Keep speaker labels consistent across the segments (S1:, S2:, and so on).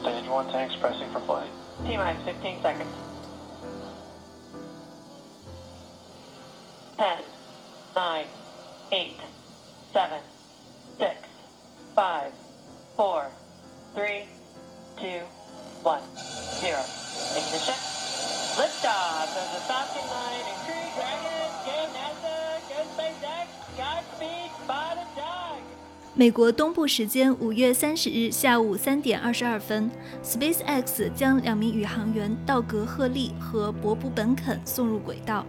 S1: Stage one tanks pressing for flight.
S2: T minus 15 seconds. 10, 9, 8, 7, 6, 5, 4, 3, 2, 1, 0. Ignition. Liftoff of the Falcon 9
S3: 美国东部时间五月三十日下午三点二十二分，SpaceX 将两名宇航员道格·赫利和博布·本肯送入轨道。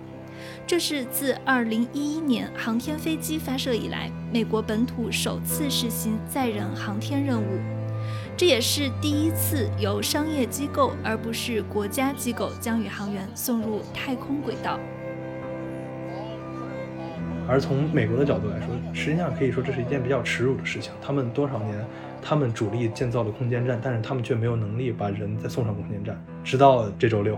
S3: 这是自二零一一年航天飞机发射以来，美国本土首次实行载人航天任务。这也是第一次由商业机构而不是国家机构将宇航员送入太空轨道。
S4: 而从美国的角度来说，实际上可以说这是一件比较耻辱的事情。他们多少年，他们主力建造了空间站，但是他们却没有能力把人再送上空间站，直到这周六。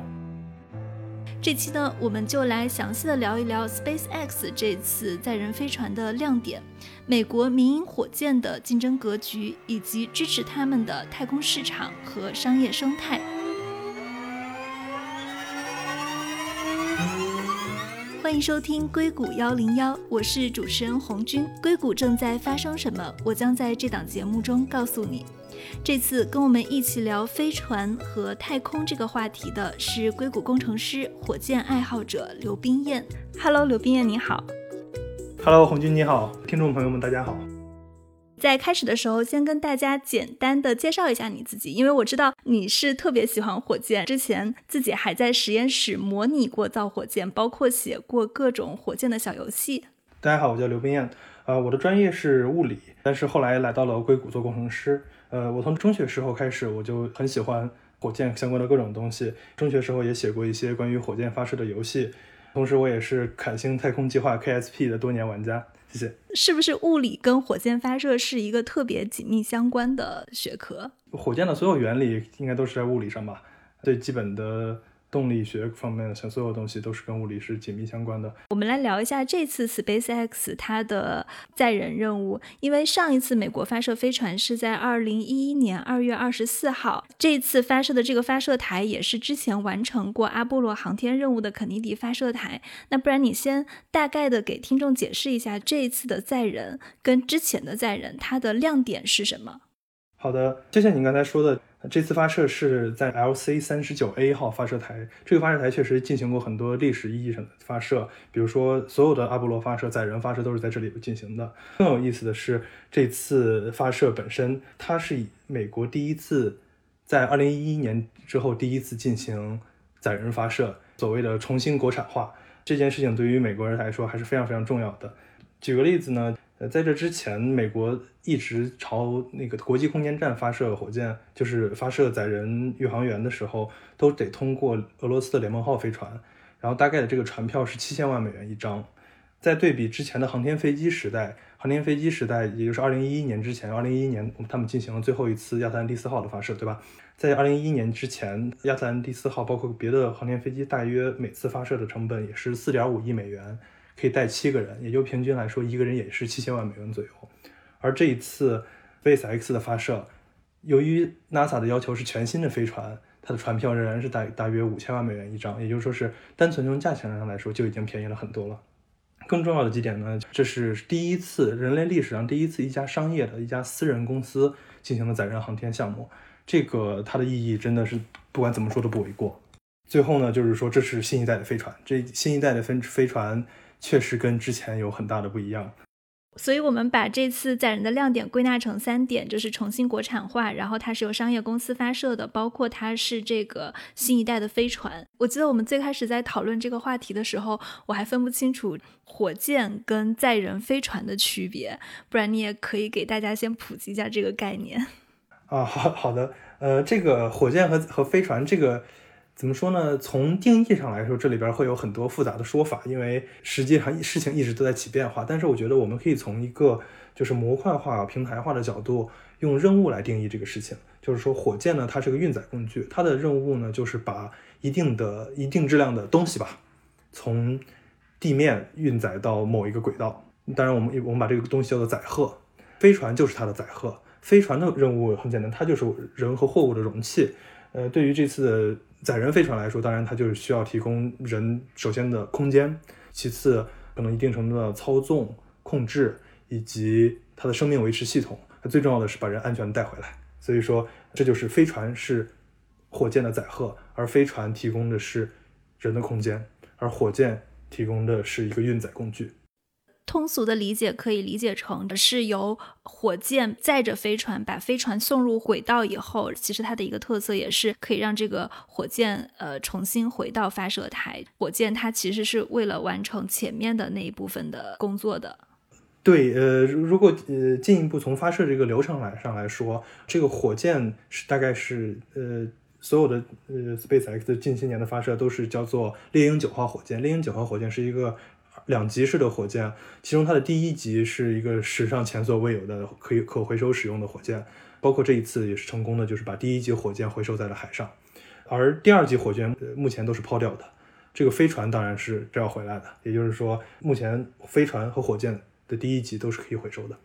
S3: 这期呢，我们就来详细的聊一聊 SpaceX 这次载人飞船的亮点，美国民营火箭的竞争格局，以及支持他们的太空市场和商业生态。迎收听硅谷幺零幺，我是主持人红军。硅谷正在发生什么？我将在这档节目中告诉你。这次跟我们一起聊飞船和太空这个话题的是硅谷工程师、火箭爱好者刘冰燕。Hello，刘冰燕，你好。
S4: Hello，红军你好，听众朋友们大家好。
S3: 在开始的时候，先跟大家简单的介绍一下你自己，因为我知道你是特别喜欢火箭，之前自己还在实验室模拟过造火箭，包括写过各种火箭的小游戏。
S4: 大家好，我叫刘冰燕，呃，我的专业是物理，但是后来来到了硅谷做工程师。呃，我从中学时候开始，我就很喜欢火箭相关的各种东西。中学时候也写过一些关于火箭发射的游戏，同时我也是凯星太空计划 KSP 的多年玩家。谢谢。
S3: 是不是物理跟火箭发射是一个特别紧密相关的学科？
S4: 火箭的所有原理应该都是在物理上吧？最基本的动力学方面的像所有东西都是跟物理是紧密相关的。
S3: 我们来聊一下这次 SpaceX 它的载人任务，因为上一次美国发射飞船是在二零一一年二月二十四号，这次发射的这个发射台也是之前完成过阿波罗航天任务的肯尼迪发射台。那不然你先大概的给听众解释一下这一次的载人跟之前的载人它的亮点是什么？
S4: 好的，就像您刚才说的，这次发射是在 LC 三十九 A 号发射台。这个发射台确实进行过很多历史意义上的发射，比如说所有的阿波罗发射、载人发射都是在这里进行的。更有意思的是，这次发射本身，它是以美国第一次在二零一一年之后第一次进行载人发射，所谓的重新国产化这件事情，对于美国人来说还是非常非常重要的。举个例子呢？呃，在这之前，美国一直朝那个国际空间站发射火箭，就是发射载人宇航员的时候，都得通过俄罗斯的联盟号飞船，然后大概的这个船票是七千万美元一张。在对比之前的航天飞机时代，航天飞机时代，也就是二零一一年之前，二零一一年他们进行了最后一次亚特兰蒂斯号的发射，对吧？在二零一一年之前，亚特兰蒂斯号包括别的航天飞机，大约每次发射的成本也是四点五亿美元。可以带七个人，也就平均来说，一个人也是七千万美元左右。而这一次 SpaceX 的发射，由于 NASA 的要求是全新的飞船，它的船票仍然是大大约五千万美元一张，也就是说是单纯从价钱上来说就已经便宜了很多了。更重要的几点呢，这是第一次人类历史上第一次一家商业的一家私人公司进行了载人航天项目，这个它的意义真的是不管怎么说都不为过。最后呢，就是说这是新一代的飞船，这新一代的飞飞船。确实跟之前有很大的不一样，
S3: 所以我们把这次载人的亮点归纳成三点，就是重新国产化，然后它是由商业公司发射的，包括它是这个新一代的飞船。我记得我们最开始在讨论这个话题的时候，我还分不清楚火箭跟载人飞船的区别，不然你也可以给大家先普及一下这个概念。
S4: 啊，好好的，呃，这个火箭和和飞船这个。怎么说呢？从定义上来说，这里边会有很多复杂的说法，因为实际上事情一直都在起变化。但是我觉得我们可以从一个就是模块化、平台化的角度，用任务来定义这个事情。就是说，火箭呢，它是个运载工具，它的任务呢，就是把一定的一定质量的东西吧，从地面运载到某一个轨道。当然，我们我们把这个东西叫做载荷，飞船就是它的载荷。飞船的任务很简单，它就是人和货物的容器。呃，对于这次载人飞船来说，当然它就是需要提供人首先的空间，其次可能一定程度的操纵、控制以及它的生命维持系统。它最重要的是把人安全带回来。所以说，这就是飞船是火箭的载荷，而飞船提供的是人的空间，而火箭提供的是一个运载工具。
S3: 通俗的理解可以理解成是由火箭载着飞船，把飞船送入轨道以后，其实它的一个特色也是可以让这个火箭呃重新回到发射台。火箭它其实是为了完成前面的那一部分的工作的。
S4: 对，呃，如果呃进一步从发射这个流程来上来说，这个火箭是大概是呃所有的呃 SpaceX 近些年的发射都是叫做猎鹰九号火箭。猎鹰九号火箭是一个。两级式的火箭，其中它的第一级是一个史上前所未有的可以可回收使用的火箭，包括这一次也是成功的，就是把第一级火箭回收在了海上。而第二级火箭目前都是抛掉的，这个飞船当然是这要回来的。也就是说，目前飞船和火箭的第一级都是可以回收的。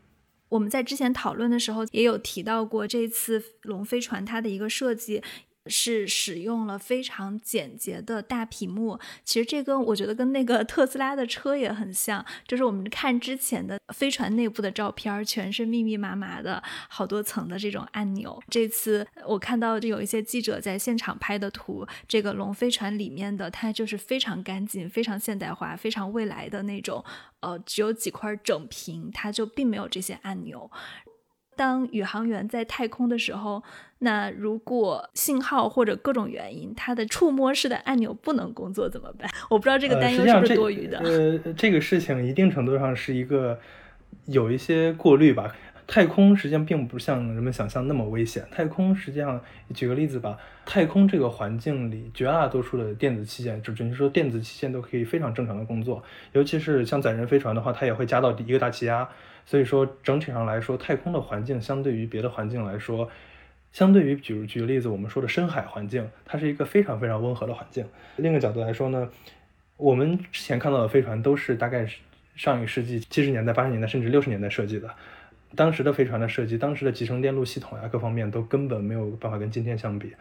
S3: 我们在之前讨论的时候也有提到过，这次龙飞船它的一个设计。是使用了非常简洁的大屏幕，其实这跟我觉得跟那个特斯拉的车也很像，就是我们看之前的飞船内部的照片，全是密密麻麻的好多层的这种按钮。这次我看到有一些记者在现场拍的图，这个龙飞船里面的它就是非常干净、非常现代化、非常未来的那种，呃，只有几块整屏，它就并没有这些按钮。当宇航员在太空的时候，那如果信号或者各种原因，它的触摸式的按钮不能工作怎么办？我不知道这个担忧是不是多余的。
S4: 呃，这个事情一定程度上是一个有一些过滤吧。太空实际上并不像人们想象那么危险。太空实际上，举个例子吧，太空这个环境里，绝大多数的电子器件，就准确说电子器件都可以非常正常的工作。尤其是像载人飞船的话，它也会加到一个大气压。所以说，整体上来说，太空的环境相对于别的环境来说，相对于举举个例子，我们说的深海环境，它是一个非常非常温和的环境。另一个角度来说呢，我们之前看到的飞船都是大概上一世纪七十年代、八十年代甚至六十年代设计的，当时的飞船的设计，当时的集成电路系统呀，各方面都根本没有办法跟今天相比。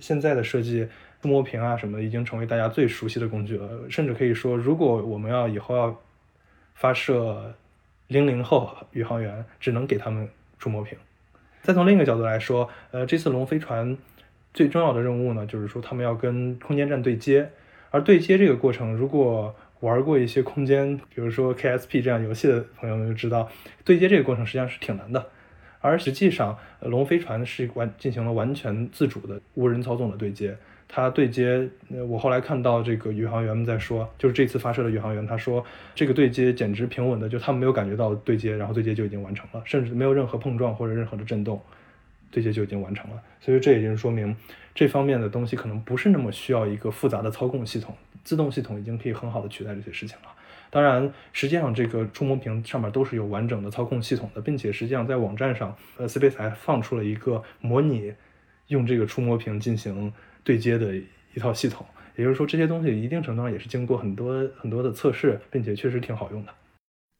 S4: 现在的设计，触摸屏啊什么的，已经成为大家最熟悉的工具了。甚至可以说，如果我们要以后要发射。零零后宇航员只能给他们触摸屏。再从另一个角度来说，呃，这次龙飞船最重要的任务呢，就是说他们要跟空间站对接。而对接这个过程，如果玩过一些空间，比如说 KSP 这样游戏的朋友们就知道，对接这个过程实际上是挺难的。而实际上，龙飞船是完进行了完全自主的无人操纵的对接。它对接，我后来看到这个宇航员们在说，就是这次发射的宇航员，他说这个对接简直平稳的，就他们没有感觉到对接，然后对接就已经完成了，甚至没有任何碰撞或者任何的震动，对接就已经完成了。所以这已经说明这方面的东西可能不是那么需要一个复杂的操控系统，自动系统已经可以很好的取代这些事情了。当然，实际上这个触摸屏上面都是有完整的操控系统的，并且实际上在网站上，呃，Space 还放出了一个模拟用这个触摸屏进行。对接的一套系统，也就是说，这些东西一定程度上也是经过很多很多的测试，并且确实挺好用的。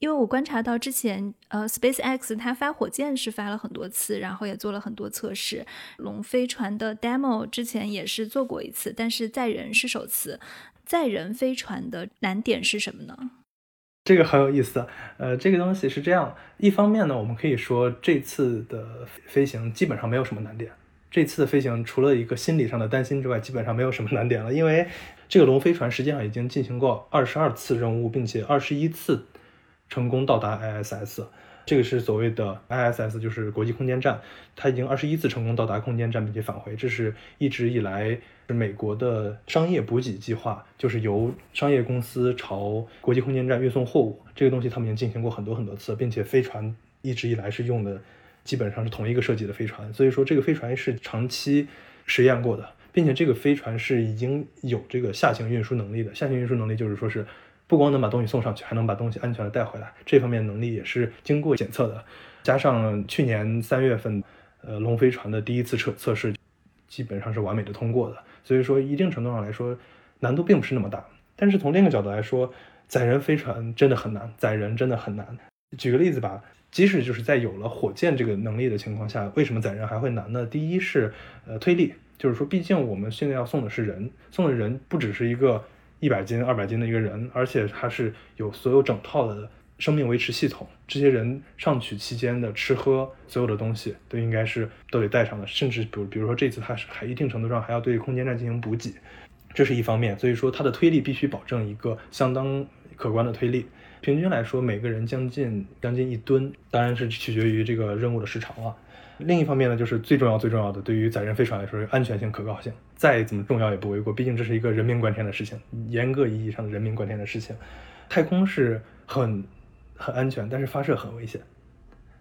S3: 因为我观察到之前，呃，SpaceX 它发火箭是发了很多次，然后也做了很多测试。龙飞船的 demo 之前也是做过一次，但是载人是首次。载人飞船的难点是什么呢？
S4: 这个很有意思。呃，这个东西是这样，一方面呢，我们可以说这次的飞行基本上没有什么难点。这次的飞行除了一个心理上的担心之外，基本上没有什么难点了。因为这个龙飞船实际上已经进行过二十二次任务，并且二十一次成功到达 ISS。这个是所谓的 ISS，就是国际空间站。它已经二十一次成功到达空间站并且返回。这是一直以来美国的商业补给计划，就是由商业公司朝国际空间站运送货物。这个东西他们已经进行过很多很多次，并且飞船一直以来是用的。基本上是同一个设计的飞船，所以说这个飞船是长期实验过的，并且这个飞船是已经有这个下行运输能力的。下行运输能力就是说是不光能把东西送上去，还能把东西安全的带回来，这方面能力也是经过检测的。加上去年三月份，呃，龙飞船的第一次测测试，基本上是完美的通过的。所以说一定程度上来说，难度并不是那么大。但是从另一个角度来说，载人飞船真的很难，载人真的很难。举个例子吧。即使就是在有了火箭这个能力的情况下，为什么载人还会难呢？第一是呃推力，就是说，毕竟我们现在要送的是人，送的人不只是一个一百斤、二百斤的一个人，而且它是有所有整套的生命维持系统。这些人上去期间的吃喝，所有的东西都应该是都得带上的，甚至比如比如说这次它是还一定程度上还要对空间站进行补给，这是一方面。所以说它的推力必须保证一个相当可观的推力。平均来说，每个人将近将近一吨，当然是取决于这个任务的时长了。另一方面呢，就是最重要最重要的，对于载人飞船来说，安全性、可靠性，再怎么重要也不为过。毕竟这是一个人命关天的事情，严格意义上的人命关天的事情。太空是很很安全，但是发射很危险。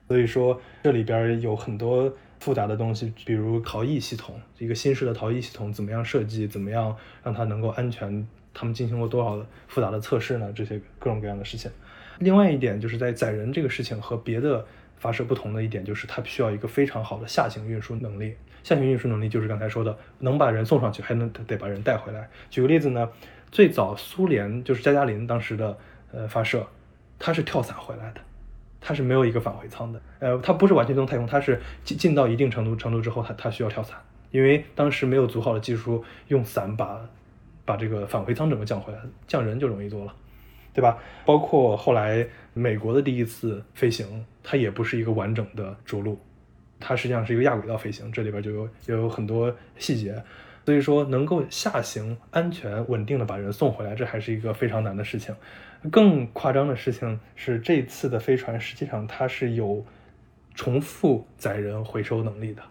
S4: 所以说这里边有很多复杂的东西，比如逃逸系统，一个新式的逃逸系统怎么样设计，怎么样让它能够安全。他们进行过多少复杂的测试呢？这些各种各样的事情。另外一点就是在载人这个事情和别的发射不同的一点，就是它需要一个非常好的下行运输能力。下行运输能力就是刚才说的，能把人送上去，还能得把人带回来。举个例子呢，最早苏联就是加加林当时的呃发射，它是跳伞回来的，它是没有一个返回舱的。呃，它不是完全从太空，它是进进到一定程度程度之后，它它需要跳伞，因为当时没有足好的技术用伞把。把这个返回舱整个降回来，降人就容易多了，对吧？包括后来美国的第一次飞行，它也不是一个完整的着陆，它实际上是一个亚轨道飞行，这里边就有有很多细节，所以说能够下行安全稳定的把人送回来，这还是一个非常难的事情。更夸张的事情是，这次的飞船实际上它是有重复载人回收能力的，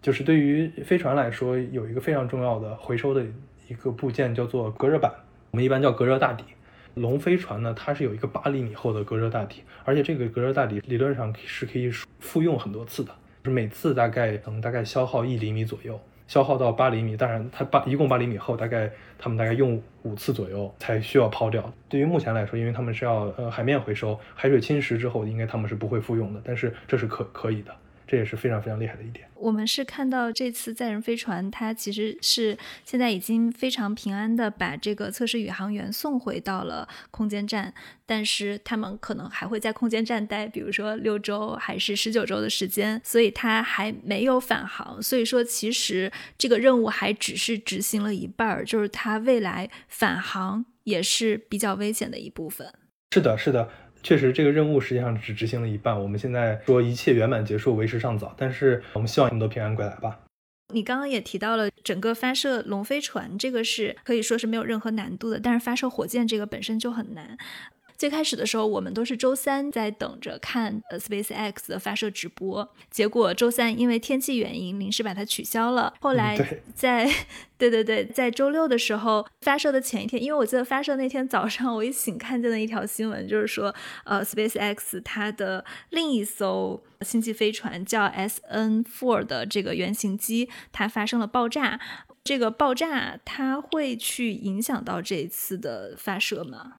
S4: 就是对于飞船来说，有一个非常重要的回收的。一个部件叫做隔热板，我们一般叫隔热大底。龙飞船呢，它是有一个八厘米厚的隔热大底，而且这个隔热大底理论上是可以复用很多次的，就是每次大概能大概消耗一厘米左右，消耗到八厘米。当然，它八一共八厘米厚，大概他们大概用五次左右才需要抛掉。对于目前来说，因为他们是要呃海面回收，海水侵蚀之后，应该他们是不会复用的，但是这是可可以的。这也是非常非常厉害的一点。
S3: 我们是看到这次载人飞船，它其实是现在已经非常平安的把这个测试宇航员送回到了空间站，但是他们可能还会在空间站待，比如说六周还是十九周的时间，所以它还没有返航。所以说，其实这个任务还只是执行了一半儿，就是它未来返航也是比较危险的一部分。
S4: 是的，是的。确实，这个任务实际上只执行了一半。我们现在说一切圆满结束，为时尚早。但是我们希望你们都平安归来吧。
S3: 你刚刚也提到了整个发射龙飞船，这个是可以说是没有任何难度的。但是发射火箭这个本身就很难。最开始的时候，我们都是周三在等着看呃 SpaceX 的发射直播，结果周三因为天气原因临时把它取消了。后来在 对对对，在周六的时候发射的前一天，因为我记得发射那天早上我一醒看见了一条新闻，就是说呃 SpaceX 它的另一艘星际飞船叫 SN4 的这个原型机它发生了爆炸。这个爆炸它会去影响到这一次的发射吗？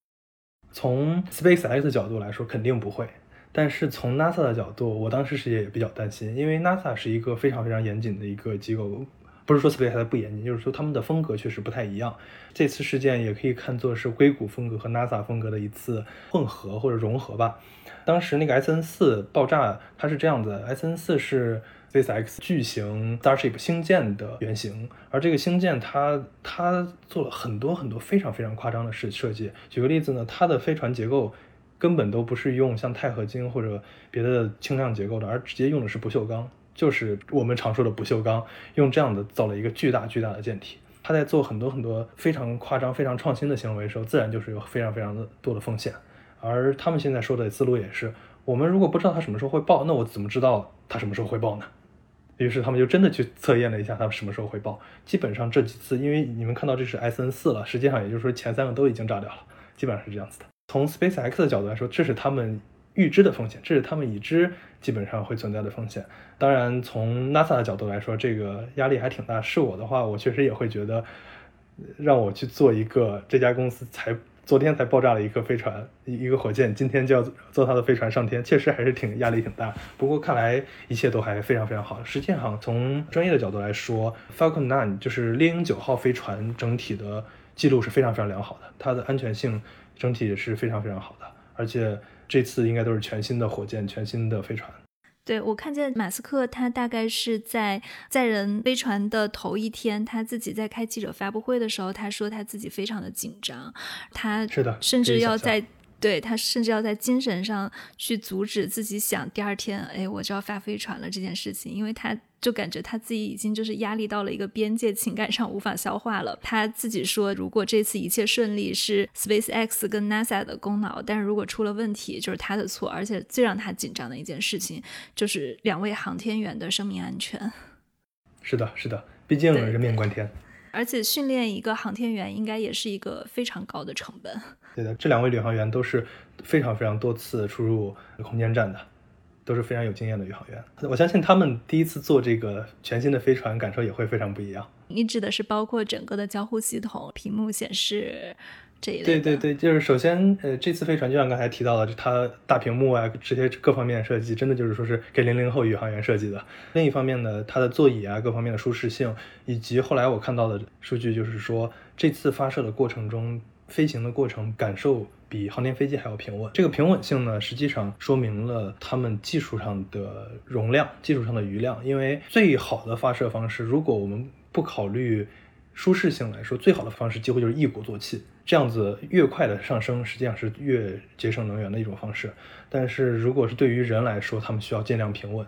S4: 从 SpaceX 的角度来说，肯定不会。但是从 NASA 的角度，我当时是也比较担心，因为 NASA 是一个非常非常严谨的一个机构，不是说 SpaceX 不严谨，就是说他们的风格确实不太一样。这次事件也可以看作是硅谷风格和 NASA 风格的一次混合或者融合吧。当时那个 SN4 爆炸，它是这样子：SN4 是。SpaceX 巨型 Starship 星舰的原型，而这个星舰它它做了很多很多非常非常夸张的设设计。举个例子呢，它的飞船结构根本都不是用像钛合金或者别的轻量结构的，而直接用的是不锈钢，就是我们常说的不锈钢，用这样的造了一个巨大巨大的舰体。它在做很多很多非常夸张、非常创新的行为的时候，自然就是有非常非常的多的风险。而他们现在说的思路也是，我们如果不知道它什么时候会爆，那我怎么知道它什么时候会爆呢？于是他们就真的去测验了一下，他们什么时候会爆。基本上这几次，因为你们看到这是 S N 四了，实际上也就是说前三个都已经炸掉了，基本上是这样子的。从 Space X 的角度来说，这是他们预知的风险，这是他们已知基本上会存在的风险。当然，从 NASA 的角度来说，这个压力还挺大。是我的话，我确实也会觉得，让我去做一个这家公司才。昨天才爆炸了一个飞船，一一个火箭，今天就要坐他的飞船上天，确实还是挺压力挺大。不过看来一切都还非常非常好。实际上，从专业的角度来说，Falcon 9就是猎鹰九号飞船整体的记录是非常非常良好的，它的安全性整体也是非常非常好的。而且这次应该都是全新的火箭、全新的飞船。
S3: 对我看见马斯克，他大概是在载人飞船的头一天，他自己在开记者发布会的时候，他说他自己非常的紧张，他
S4: 是的，
S3: 甚至要在对他甚至要在精神上去阻止自己想第二天，哎，我就要发飞船了这件事情，因为他就感觉他自己已经就是压力到了一个边界，情感上无法消化了。他自己说，如果这次一切顺利是 SpaceX 跟 NASA 的功劳，但是如果出了问题就是他的错。而且最让他紧张的一件事情就是两位航天员的生命安全。
S4: 是的，是的，毕竟人命关天。
S3: 而且训练一个航天员应该也是一个非常高的成本。
S4: 对的，这两位宇航员都是非常非常多次出入空间站的，都是非常有经验的宇航员。我相信他们第一次坐这个全新的飞船，感受也会非常不一样。
S3: 你指的是包括整个的交互系统、屏幕显示
S4: 对对对，就是首先，呃，这次飞船就像刚才提到的，它大屏幕啊，这些各方面的设计，真的就是说是给零零后宇航员设计的。另一方面呢，它的座椅啊，各方面的舒适性，以及后来我看到的数据，就是说这次发射的过程中，飞行的过程感受比航天飞机还要平稳。这个平稳性呢，实际上说明了他们技术上的容量、技术上的余量。因为最好的发射方式，如果我们不考虑舒适性来说，最好的方式几乎就是一鼓作气，这样子越快的上升，实际上是越节省能源的一种方式。但是如果是对于人来说，他们需要尽量平稳，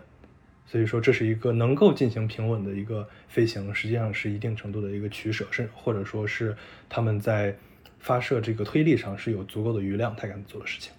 S4: 所以说这是一个能够进行平稳的一个飞行，实际上是一定程度的一个取舍，甚或者说是他们在发射这个推力上是有足够的余量才敢做的事情。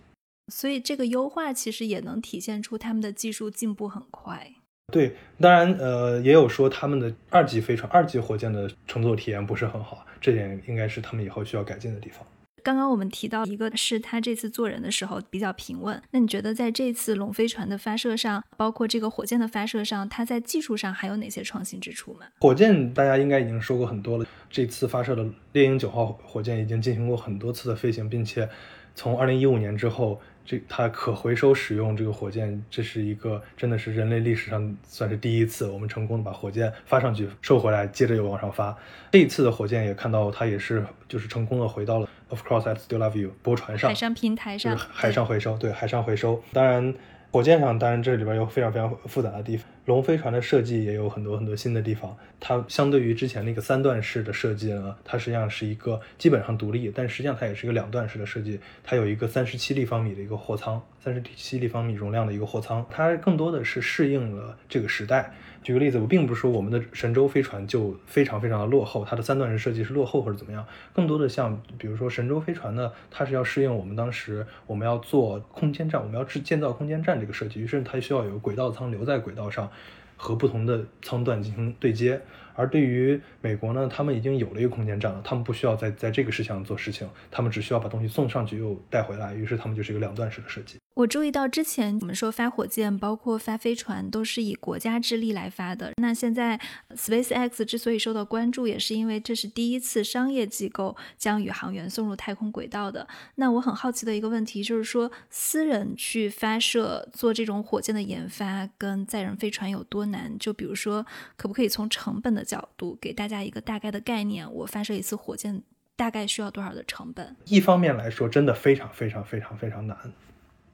S3: 所以这个优化其实也能体现出他们的技术进步很快。
S4: 对，当然，呃，也有说他们的二级飞船、二级火箭的乘坐体验不是很好，这点应该是他们以后需要改进的地方。
S3: 刚刚我们提到一个是他这次做人的时候比较平稳，那你觉得在这次龙飞船的发射上，包括这个火箭的发射上，它在技术上还有哪些创新之处吗？
S4: 火箭大家应该已经说过很多了，这次发射的猎鹰九号火箭已经进行过很多次的飞行，并且从二零一五年之后，这它可回收使用这个火箭，这是一个真的是人类历史上算是第一次，我们成功的把火箭发上去，收回来，接着又往上发。这一次的火箭也看到它也是就是成功的回到了 Of course I still love you 波船上，
S3: 海上平台上
S4: 就是，海上回收，对，海上回收。当然，火箭上当然这里边有非常非常复杂的地方。龙飞船的设计也有很多很多新的地方。它相对于之前那个三段式的设计呢，它实际上是一个基本上独立，但实际上它也是一个两段式的设计。它有一个三十七立方米的一个货舱，三十七立方米容量的一个货舱，它更多的是适应了这个时代。举个例子，我并不是说我们的神舟飞船就非常非常的落后，它的三段式设计是落后或者怎么样，更多的像比如说神舟飞船呢，它是要适应我们当时我们要做空间站，我们要制建造空间站这个设计，于是它需要有轨道舱留在轨道上，和不同的舱段进行对接。而对于美国呢，他们已经有了一个空间站了，他们不需要在在这个事情上做事情，他们只需要把东西送上去又带回来，于是他们就是一个两段式的设计。
S3: 我注意到之前我们说发火箭，包括发飞船，都是以国家之力来发的。那现在 SpaceX 之所以受到关注，也是因为这是第一次商业机构将宇航员送入太空轨道的。那我很好奇的一个问题就是说，私人去发射做这种火箭的研发，跟载人飞船有多难？就比如说，可不可以从成本的角度给大家一个大概的概念？我发射一次火箭大概需要多少的成本？
S4: 一方面来说，真的非常非常非常非常难。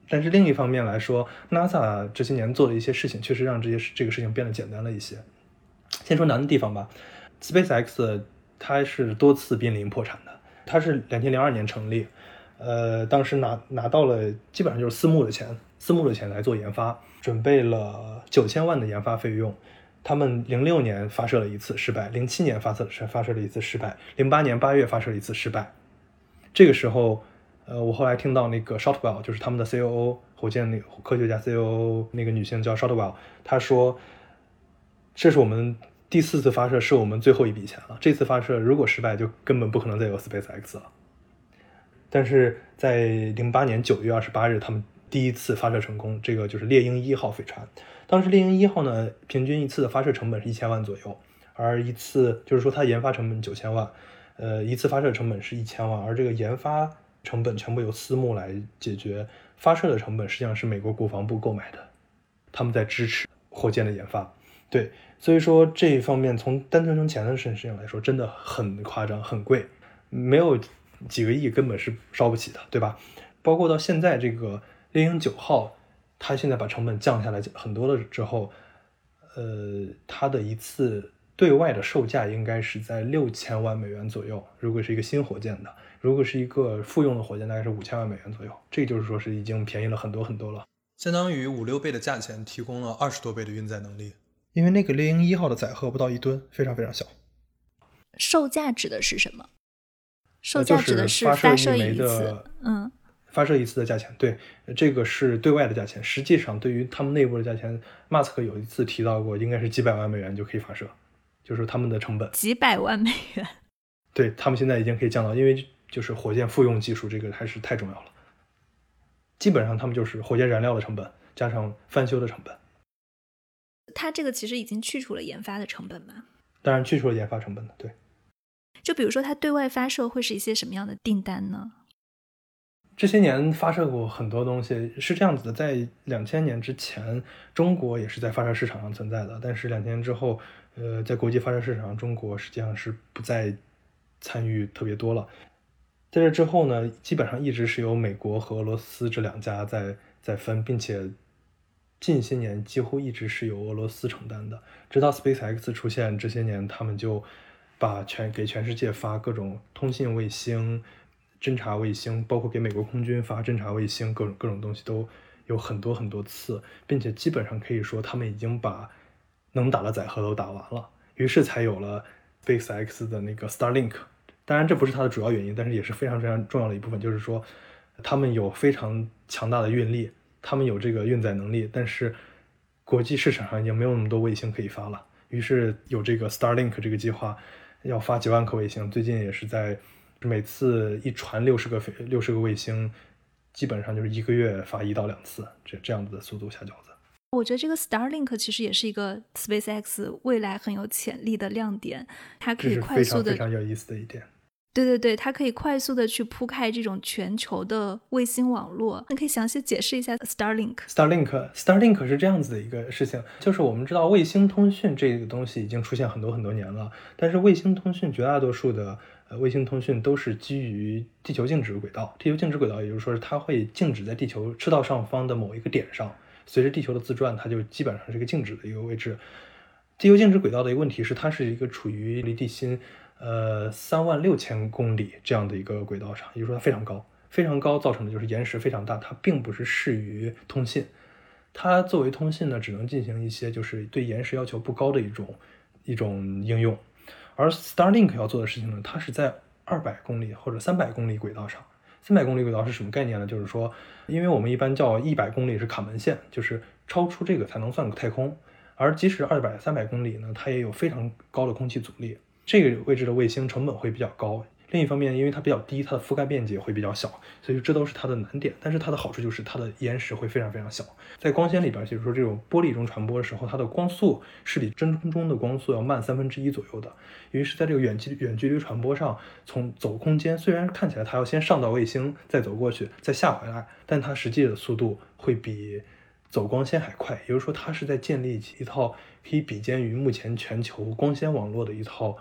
S4: 但是另一方面来说，NASA 这些年做的一些事情，确实让这些这个事情变得简单了一些。先说难的地方吧，SpaceX 它是多次濒临破产的，它是两千零二年成立，呃，当时拿拿到了基本上就是私募的钱，私募的钱来做研发，准备了九千万的研发费用。他们零六年发射了一次失败，零七年发射是发射了一次失败，零八年八月发射了一次失败。这个时候，呃，我后来听到那个 Shortwell，就是他们的 COO 火箭那个科学家 COO 那个女性叫 Shortwell，她说，这是我们第四次发射，是我们最后一笔钱了。这次发射如果失败，就根本不可能再有 SpaceX 了。但是在零八年九月二十八日，他们第一次发射成功，这个就是猎鹰一号飞船。当时猎鹰一号呢，平均一次的发射成本是一千万左右，而一次就是说它研发成本九千万，呃，一次发射成本是一千万，而这个研发成本全部由私募来解决，发射的成本实际上是美国国防部购买的，他们在支持火箭的研发。对，所以说这一方面从单纯从钱的事情来说，真的很夸张，很贵，没有几个亿根本是烧不起的，对吧？包括到现在这个猎鹰九号，它现在把成本降下来很多了之后，呃，它的一次对外的售价应该是在六千万美元左右。如果是一个新火箭的，如果是一个复用的火箭，大概是五千万美元左右。这就是说是已经便宜了很多很多了，
S5: 相当于五六倍的价钱提供了二十多倍的运载能力。
S4: 因为那个猎鹰一号的载荷不到一吨，非常非常小。
S3: 售价指的是什么？售价指的
S4: 是
S3: 发射
S4: 一
S3: 次，嗯，
S4: 发射一次的价钱。对，这个是对外的价钱。实际上，对于他们内部的价钱，马斯克有一次提到过，应该是几百万美元就可以发射，就是他们的成本。
S3: 几百万美元？
S4: 对他们现在已经可以降到，因为就是火箭复用技术，这个还是太重要了。基本上，他们就是火箭燃料的成本加上翻修的成本。
S3: 它这个其实已经去除了研发的成本嘛？
S4: 当然去除了研发成本的，对。
S3: 就比如说，它对外发射会是一些什么样的订单呢？
S4: 这些年发射过很多东西，是这样子的。在两千年之前，中国也是在发射市场上存在的。但是两千年之后，呃，在国际发射市场上，中国实际上是不再参与特别多了。在这之后呢，基本上一直是由美国和俄罗斯这两家在在分，并且近些年几乎一直是由俄罗斯承担的。直到 SpaceX 出现，这些年他们就。把全给全世界发各种通信卫星、侦察卫星，包括给美国空军发侦察卫星，各种各种东西都有很多很多次，并且基本上可以说他们已经把能打的载荷都打完了，于是才有了 SpaceX 的那个 Starlink。当然这不是它的主要原因，但是也是非常非常重要的一部分，就是说他们有非常强大的运力，他们有这个运载能力，但是国际市场上已经没有那么多卫星可以发了，于是有这个 Starlink 这个计划。要发几万颗卫星，最近也是在每次一传六十个飞六十个卫星，基本上就是一个月发一到两次，这这样子的速度下饺子。
S3: 我觉得这个 Starlink 其实也是一个 SpaceX 未来很有潜力的亮点，它可以快速的
S4: 非常有意思的一点。
S3: 对对对，它可以快速的去铺开这种全球的卫星网络。你可以详细解释一下 Starlink。
S4: Starlink，Starlink 是这样子的一个事情，就是我们知道卫星通讯这个东西已经出现很多很多年了，但是卫星通讯绝大多数的呃卫星通讯都是基于地球静止轨道。地球静止轨道，也就是说是它会静止在地球赤道上方的某一个点上，随着地球的自转，它就基本上是一个静止的一个位置。地球静止轨道的一个问题是，它是一个处于离地心。呃，三万六千公里这样的一个轨道上，也就是说它非常高，非常高，造成的就是延时非常大，它并不是适于通信。它作为通信呢，只能进行一些就是对延时要求不高的一种一种应用。而 Starlink 要做的事情呢，它是在二百公里或者三百公里轨道上。三百公里轨道是什么概念呢？就是说，因为我们一般叫一百公里是卡门线，就是超出这个才能算太空。而即使二百、三百公里呢，它也有非常高的空气阻力。这个位置的卫星成本会比较高，另一方面，因为它比较低，它的覆盖面积会比较小，所以这都是它的难点。但是它的好处就是它的延时会非常非常小，在光纤里边，就是说这种玻璃中传播的时候，它的光速是比真空中的光速要慢三分之一左右的。于是，在这个远距远距离传播上，从走空间，虽然看起来它要先上到卫星，再走过去，再下回来，但它实际的速度会比走光纤还快。也就是说，它是在建立起一套可以比肩于目前全球光纤网络的一套。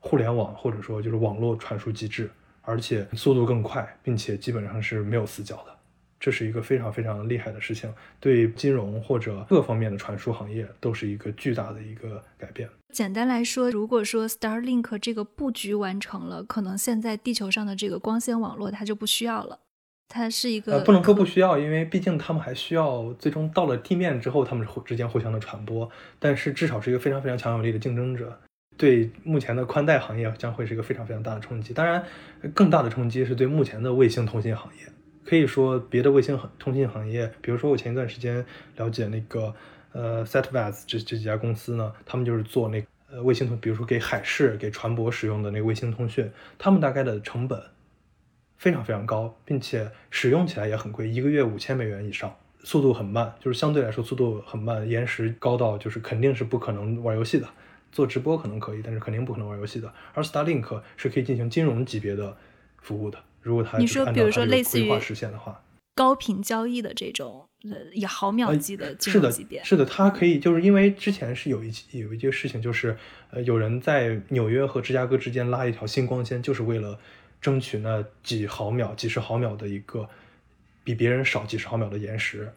S4: 互联网或者说就是网络传输机制，而且速度更快，并且基本上是没有死角的，这是一个非常非常厉害的事情，对金融或者各方面的传输行业都是一个巨大的一个改变。
S3: 简单来说，如果说 Starlink 这个布局完成了，可能现在地球上的这个光纤网络它就不需要了，它是一个呃
S4: 不能说不需要，因为毕竟他们还需要最终到了地面之后，他们互之间互相的传播，但是至少是一个非常非常强有力的竞争者。对目前的宽带行业将会是一个非常非常大的冲击。当然，更大的冲击是对目前的卫星通信行业。可以说，别的卫星通信行业，比如说我前一段时间了解那个呃 Setvas 这这几家公司呢，他们就是做那呃卫星通，比如说给海事、给船舶使用的那个卫星通讯，他们大概的成本非常非常高，并且使用起来也很贵，一个月五千美元以上，速度很慢，就是相对来说速度很慢，延时高到就是肯定是不可能玩游戏的。做直播可能可以，但是肯定不可能玩游戏的。而 Starlink 是可以进行金融级别的服务的。如果它
S3: 你说，比如说类似于
S4: 实现的话，
S3: 高频交易的这种，呃，以毫秒级的金
S4: 融级别，是的，它可以，就是因为之前是有一有一件事情，就是呃，有人在纽约和芝加哥之间拉一条新光纤，就是为了争取那几毫秒、几十毫秒的一个比别人少几十毫秒的延时，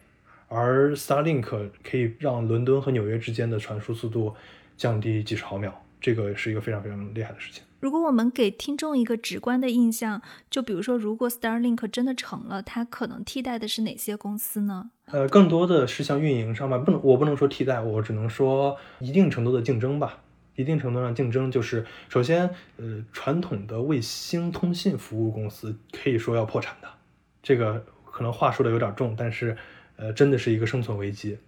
S4: 而 Starlink 可以让伦敦和纽约之间的传输速度降低几十毫秒，这个是一个非常非常厉害的事情。
S3: 如果我们给听众一个直观的印象，就比如说，如果 Starlink 真的成了，它可能替代的是哪些公司呢？
S4: 呃，更多的是像运营上吧，不能，我不能说替代，我只能说一定程度的竞争吧。一定程度上竞争就是，首先，呃，传统的卫星通信服务公司可以说要破产的，这个可能话说的有点重，但是，呃，真的是一个生存危机，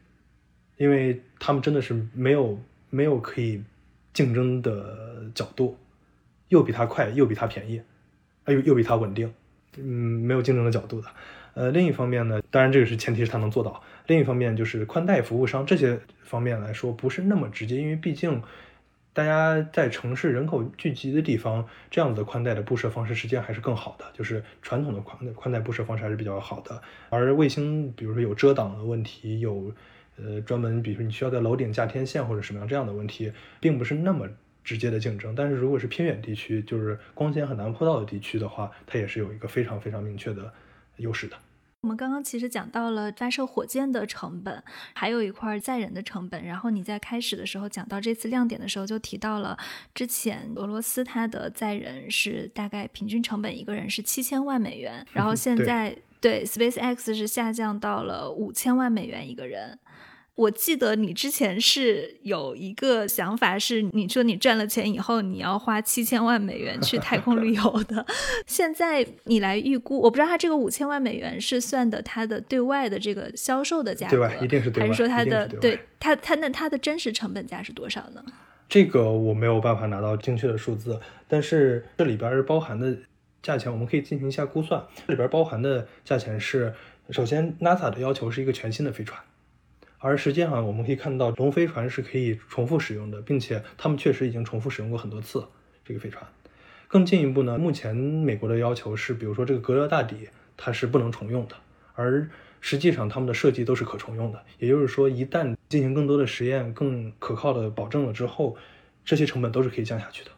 S4: 因为他们真的是没有没有可以竞争的角度。又比它快，又比它便宜，又又比它稳定，嗯，没有竞争的角度的。呃，另一方面呢，当然这个是前提是它能做到。另一方面就是宽带服务商这些方面来说不是那么直接，因为毕竟大家在城市人口聚集的地方，这样子的宽带的布设方式实际上还是更好的，就是传统的宽宽带布设方式还是比较好的。而卫星，比如说有遮挡的问题，有呃专门，比如说你需要在楼顶架天线或者什么样这样的问题，并不是那么。直接的竞争，但是如果是偏远地区，就是光纤很难铺到的地区的话，它也是有一个非常非常明确的优势的。
S3: 我们刚刚其实讲到了发射火箭的成本，还有一块载人的成本。然后你在开始的时候讲到这次亮点的时候，就提到了之前俄罗斯它的载人是大概平均成本一个人是七千万美元，然后现在对 SpaceX 是下降到了五千万美元一个人。我记得你之前是有一个想法，是你说你赚了钱以后，你要花七千万美元去太空旅游的。现在你来预估，我不知道他这个五千万美元是算的他的对外的这个销售的价格，
S4: 对外一定是对
S3: 外，还是说他的
S4: 对
S3: 他他那他的真实成本价是多少呢？
S4: 这个我没有办法拿到精确的数字，但是这里边包含的价钱我们可以进行一下估算。这里边包含的价钱是，首先 NASA 的要求是一个全新的飞船。而实际上，我们可以看到龙飞船是可以重复使用的，并且他们确实已经重复使用过很多次这个飞船。更进一步呢，目前美国的要求是，比如说这个隔热大底它是不能重用的，而实际上他们的设计都是可重用的。也就是说，一旦进行更多的实验、更可靠的保证了之后，这些成本都是可以降下去的。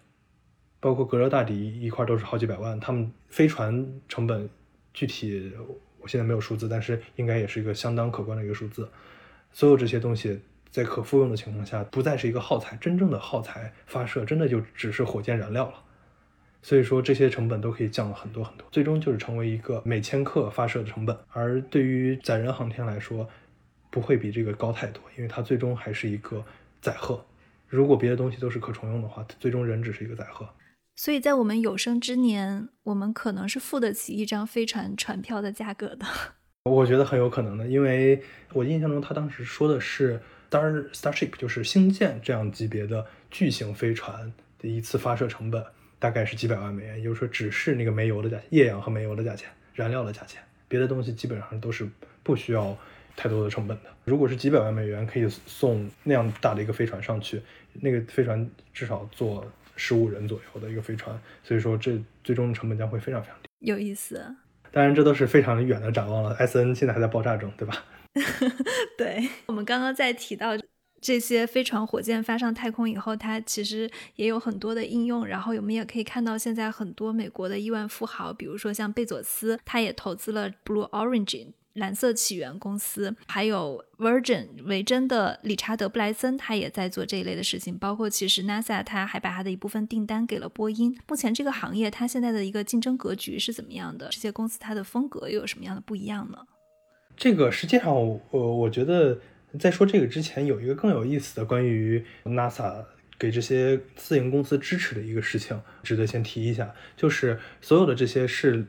S4: 包括隔热大底一块都是好几百万，他们飞船成本具体我现在没有数字，但是应该也是一个相当可观的一个数字。所有这些东西在可复用的情况下，不再是一个耗材，真正的耗材发射真的就只是火箭燃料了。所以说这些成本都可以降了很多很多，最终就是成为一个每千克发射的成本。而对于载人航天来说，不会比这个高太多，因为它最终还是一个载荷。如果别的东西都是可重用的话，最终人只是一个载荷。
S3: 所以在我们有生之年，我们可能是付得起一张飞船船票的价格的。
S4: 我觉得很有可能的，因为我印象中他当时说的是 Star Starship，就是星舰这样级别的巨型飞船的一次发射成本大概是几百万美元，也就是说只是那个煤油的价钱、液氧和煤油的价钱、燃料的价钱，别的东西基本上都是不需要太多的成本的。如果是几百万美元可以送那样大的一个飞船上去，那个飞船至少坐十五人左右的一个飞船，所以说这最终的成本将会非常非常低。
S3: 有意思。
S4: 当然，这都是非常远的展望了。S N 现在还在爆炸中，对吧？
S3: 对我们刚刚在提到这些飞船、火箭发上太空以后，它其实也有很多的应用。然后我们也可以看到，现在很多美国的亿万富豪，比如说像贝佐斯，他也投资了 Blue Origin。蓝色起源公司，还有 Virgin 维珍的理查德布莱森，他也在做这一类的事情。包括其实 NASA 他还把他的一部分订单给了波音。目前这个行业它现在的一个竞争格局是怎么样的？这些公司它的风格又有什么样的不一样呢？
S4: 这个实际上，我我觉得在说这个之前，有一个更有意思的关于 NASA 给这些私营公司支持的一个事情，值得先提一下，就是所有的这些是，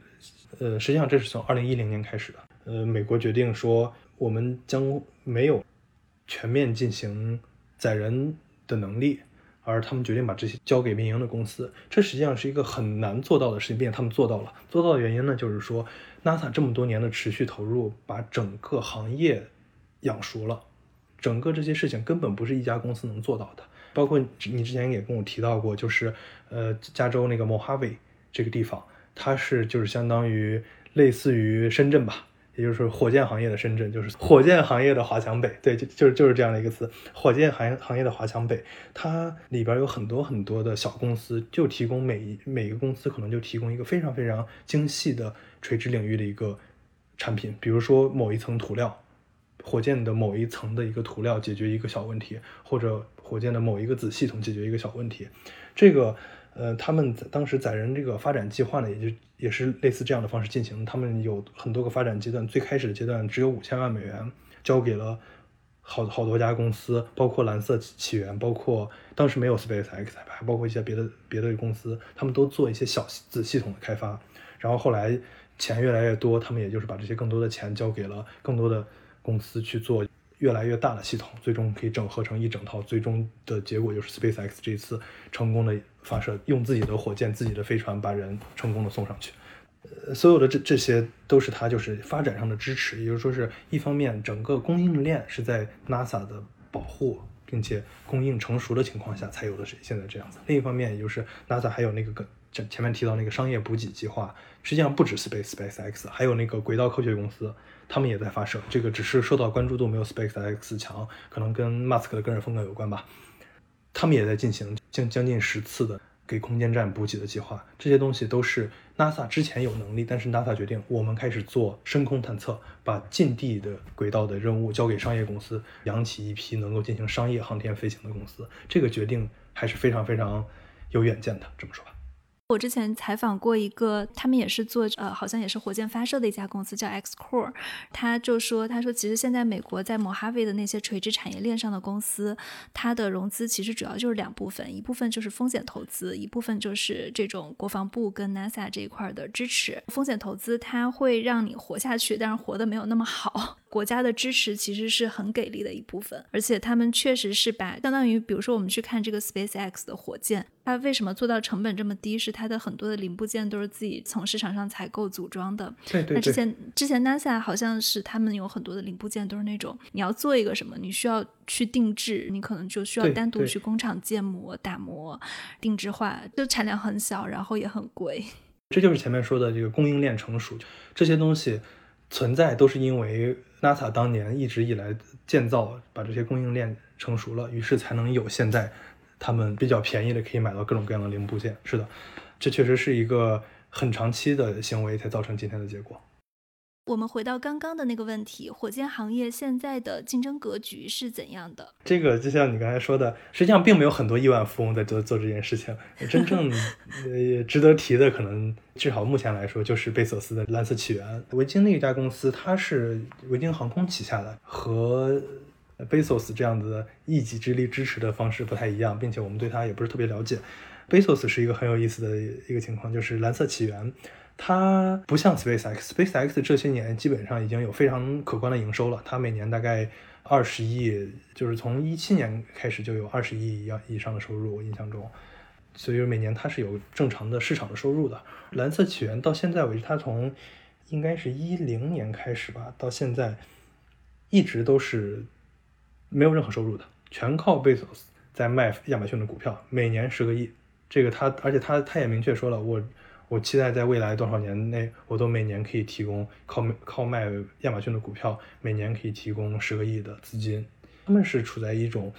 S4: 呃，实际上这是从二零一零年开始的。呃，美国决定说，我们将没有全面进行载人的能力，而他们决定把这些交给民营的公司。这实际上是一个很难做到的事情，并且他们做到了。做到的原因呢，就是说，NASA 这么多年的持续投入，把整个行业养熟了。整个这些事情根本不是一家公司能做到的。包括你之前也跟我提到过，就是呃，加州那个 Mojave 这个地方，它是就是相当于类似于深圳吧。也就是火箭行业的深圳，就是火箭行业的华强北，对，就就是就是这样的一个词，火箭行行业的华强北，它里边有很多很多的小公司，就提供每一每一个公司可能就提供一个非常非常精细的垂直领域的一个产品，比如说某一层涂料，火箭的某一层的一个涂料解决一个小问题，或者火箭的某一个子系统解决一个小问题。这个，呃，他们当时载人这个发展计划呢，也就也是类似这样的方式进行。他们有很多个发展阶段，最开始的阶段只有五千万美元，交给了好好多家公司，包括蓝色起源，包括当时没有 SpaceX，还包括一些别的别的公司，他们都做一些小子系统的开发。然后后来钱越来越多，他们也就是把这些更多的钱交给了更多的公司去做越来越大的系统，最终可以整合成一整套。最终的结果就是 SpaceX 这次成功的发射，用自己的火箭、自己的飞船把人成功的送上去。呃，所有的这这些都是它就是发展上的支持，也就是说是一方面整个供应链是在 NASA 的保护。并且供应成熟的情况下，才有的是现在这样子。另一方面，也就是 NASA 还有那个跟前前面提到那个商业补给计划，实际上不止 Space SpaceX，还有那个轨道科学公司，他们也在发射。这个只是受到关注度没有 SpaceX 强，可能跟 Musk 的个人风格有关吧。他们也在进行将将近十次的。给空间站补给的计划，这些东西都是 NASA 之前有能力，但是 NASA 决定我们开始做深空探测，把近地的轨道的任务交给商业公司，养起一批能够进行商业航天飞行的公司。这个决定还是非常非常有远见的，这么说吧。
S3: 我之前采访过一个，他们也是做呃，好像也是火箭发射的一家公司，叫 X Core。他就说，他说其实现在美国在摩哈维的那些垂直产业链上的公司，它的融资其实主要就是两部分，一部分就是风险投资，一部分就是这种国防部跟 NASA 这一块的支持。风险投资它会让你活下去，但是活得没有那么好。国家的支持其实是很给力的一部分，而且他们确实是把相当于，比如说我们去看这个 SpaceX 的火箭，它为什么做到成本这么低？是它的很多的零部件都是自己从市场上采购组装的。
S4: 对对。
S3: 那之前之前 NASA 好像是他们有很多的零部件都是那种，你要做一个什么，你需要去定制，你可能就需要单独去工厂建模、打磨、定制化，就产量很小，然后也很贵。
S4: 这就是前面说的这个供应链成熟，这些东西存在都是因为。NASA 当年一直以来建造，把这些供应链成熟了，于是才能有现在他们比较便宜的可以买到各种各样的零部件。是的，这确实是一个很长期的行为才造成今天的结果。
S3: 我们回到刚刚的那个问题，火箭行业现在的竞争格局是怎样的？
S4: 这个就像你刚才说的，实际上并没有很多亿万富翁在做做这件事情。真正 呃值得提的，可能至少目前来说，就是贝索斯的蓝色起源。维京那一家公司，它是维京航空旗下的，和贝索斯这样子的一己之力支持的方式不太一样，并且我们对它也不是特别了解。贝索斯是一个很有意思的一个情况，就是蓝色起源。它不像 SpaceX，SpaceX 这些年基本上已经有非常可观的营收了。它每年大概二十亿，就是从一七年开始就有二十亿以以上的收入，我印象中，所以每年它是有正常的市场的收入的。蓝色起源到现在为止，它从应该是一零年开始吧，到现在一直都是没有任何收入的，全靠 Bezos 在卖亚马逊的股票，每年十个亿。这个他，而且他他也明确说了，我。我期待在未来多少年内，我都每年可以提供靠靠卖亚马逊的股票，每年可以提供十个亿的资金。他们是处在一种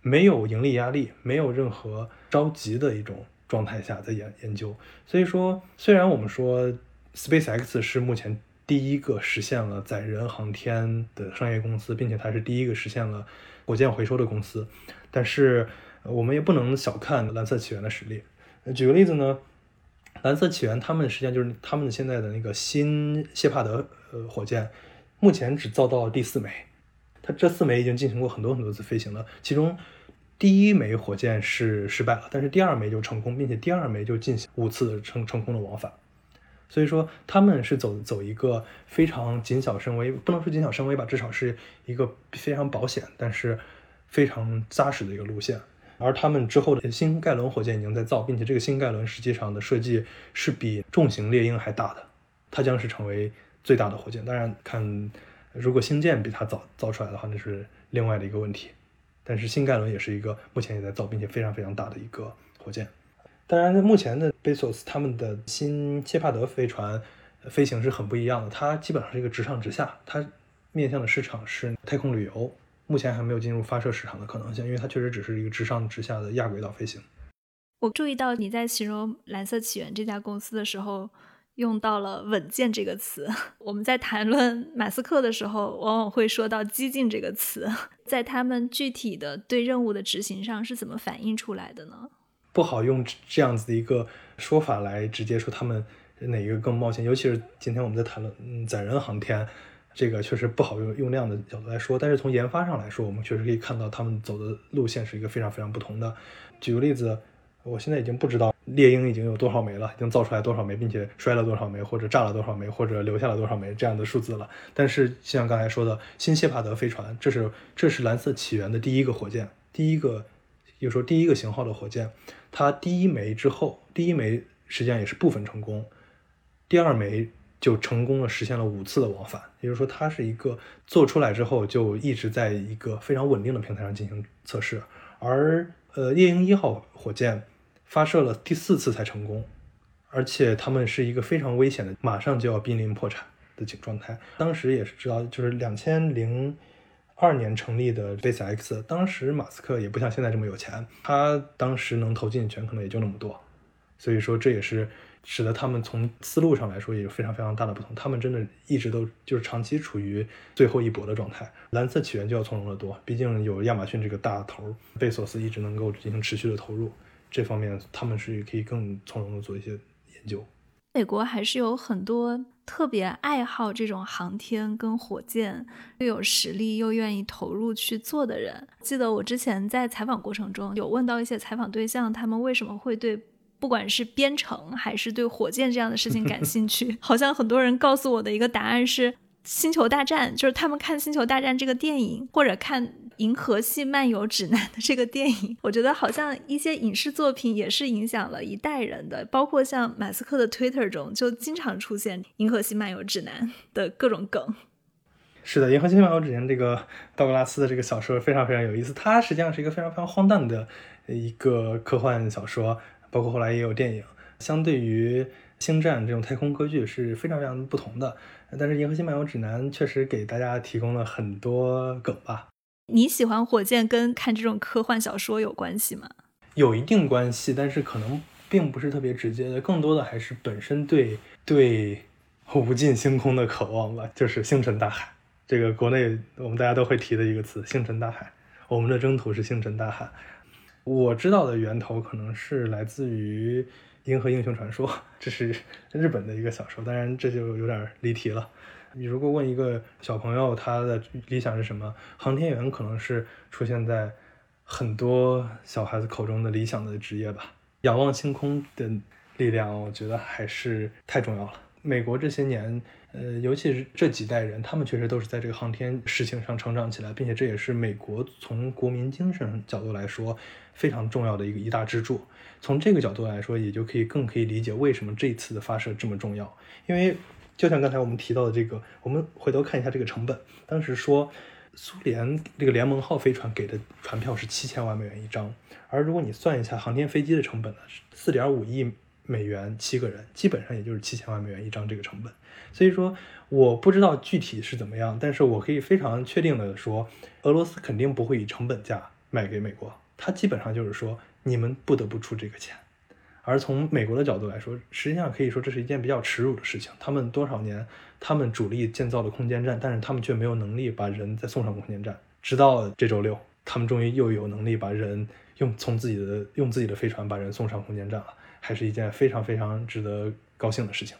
S4: 没有盈利压力、没有任何着急的一种状态下在研研究。所以说，虽然我们说 SpaceX 是目前第一个实现了载人航天的商业公司，并且它是第一个实现了火箭回收的公司，但是我们也不能小看蓝色起源的实力。举个例子呢？蓝色起源，他们实际上就是他们现在的那个新谢帕德呃火箭，目前只造到了第四枚，它这四枚已经进行过很多很多次飞行了，其中第一枚火箭是失败了，但是第二枚就成功，并且第二枚就进行五次成成功的往返，所以说他们是走走一个非常谨小慎微，不能说谨小慎微吧，至少是一个非常保险，但是非常扎实的一个路线。而他们之后的新盖伦火箭已经在造，并且这个新盖伦实际上的设计是比重型猎鹰还大的，它将是成为最大的火箭。当然，看如果星舰比它早造出来的话，那是另外的一个问题。但是新盖伦也是一个目前也在造，并且非常非常大的一个火箭。当然，目前的贝索斯他们的新切帕德飞船飞行是很不一样的，它基本上是一个直上直下，它面向的市场是太空旅游。目前还没有进入发射市场的可能性，因为它确实只是一个直上直下的亚轨道飞行。
S3: 我注意到你在形容蓝色起源这家公司的时候，用到了“稳健”这个词。我们在谈论马斯克的时候，往往会说到“激进”这个词。在他们具体的对任务的执行上是怎么反映出来的呢？
S4: 不好用这样子的一个说法来直接说他们哪一个更冒险，尤其是今天我们在谈论嗯载人航天，这个确实不好用用那样的角度来说。但是从研发上来说，我们确实可以看到他们走的路线是一个非常非常不同的。举个例子。我现在已经不知道猎鹰已经有多少枚了，已经造出来多少枚，并且摔了多少枚，或者炸了多少枚，或者留下了多少枚这样的数字了。但是像刚才说的新谢帕德飞船，这是这是蓝色起源的第一个火箭，第一个，有时候第一个型号的火箭，它第一枚之后，第一枚实际上也是部分成功，第二枚就成功了，实现了五次的往返，也就是说它是一个做出来之后就一直在一个非常稳定的平台上进行测试，而呃猎鹰一号火箭。发射了第四次才成功，而且他们是一个非常危险的，马上就要濒临破产的状态。当时也是知道，就是两千零二年成立的 SpaceX，当时马斯克也不像现在这么有钱，他当时能投进的钱可能也就那么多，所以说这也是使得他们从思路上来说也有非常非常大的不同。他们真的一直都就是长期处于最后一搏的状态。蓝色起源就要从容的多，毕竟有亚马逊这个大头贝索斯一直能够进行持续的投入。这方面他们是可以更从容的做一些研究。
S3: 美国还是有很多特别爱好这种航天跟火箭，又有实力又愿意投入去做的人。记得我之前在采访过程中有问到一些采访对象，他们为什么会对不管是编程还是对火箭这样的事情感兴趣？好像很多人告诉我的一个答案是《星球大战》，就是他们看《星球大战》这个电影或者看。《银河系漫游指南》的这个电影，我觉得好像一些影视作品也是影响了一代人的，包括像马斯克的 Twitter 中就经常出现《银河系漫游指南》的各种梗。
S4: 是的，《银河系漫游指南》这个道格拉斯的这个小说非常非常有意思，它实际上是一个非常非常荒诞的一个科幻小说，包括后来也有电影。相对于《星战》这种太空歌剧是非常非常不同的，但是《银河系漫游指南》确实给大家提供了很多梗吧。
S3: 你喜欢火箭跟看这种科幻小说有关系吗？
S4: 有一定关系，但是可能并不是特别直接的，更多的还是本身对对无尽星空的渴望吧，就是星辰大海。这个国内我们大家都会提的一个词“星辰大海”，我们的征途是星辰大海。我知道的源头可能是来自于《银河英雄传说》，这是日本的一个小说，当然这就有点离题了。你如果问一个小朋友他的理想是什么，航天员可能是出现在很多小孩子口中的理想的职业吧。仰望星空的力量，我觉得还是太重要了。美国这些年，呃，尤其是这几代人，他们确实都是在这个航天事情上成长起来，并且这也是美国从国民精神角度来说非常重要的一个一大支柱。从这个角度来说，也就可以更可以理解为什么这次的发射这么重要，因为。就像刚才我们提到的这个，我们回头看一下这个成本。当时说，苏联这个联盟号飞船给的船票是七千万美元一张，而如果你算一下航天飞机的成本呢，四点五亿美元七个人，基本上也就是七千万美元一张这个成本。所以说，我不知道具体是怎么样，但是我可以非常确定的说，俄罗斯肯定不会以成本价卖给美国，它基本上就是说，你们不得不出这个钱。而从美国的角度来说，实际上可以说这是一件比较耻辱的事情。他们多少年，他们主力建造了空间站，但是他们却没有能力把人再送上空间站。直到这周六，他们终于又有能力把人用从自己的用自己的飞船把人送上空间站了，还是一件非常非常值得高兴的事情。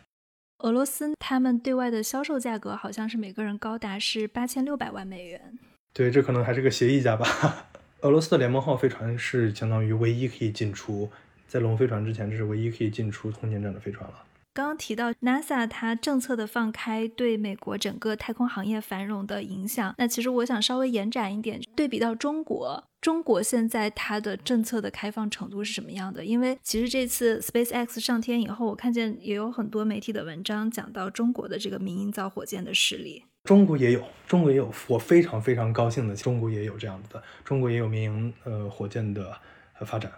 S3: 俄罗斯他们对外的销售价格好像是每个人高达是八千六百万美元。
S4: 对，这可能还是个协议价吧。俄罗斯的联盟号飞船是相当于唯一可以进出。在龙飞船之前，这是唯一可以进出空间站的飞船了。
S3: 刚刚提到 NASA 它政策的放开对美国整个太空行业繁荣的影响，那其实我想稍微延展一点，对比到中国，中国现在它的政策的开放程度是什么样的？因为其实这次 SpaceX 上天以后，我看见也有很多媒体的文章讲到中国的这个民营造火箭的实力。
S4: 中国也有，中国也有，我非常非常高兴的，中国也有这样子的，中国也有民营呃火箭的呃发展。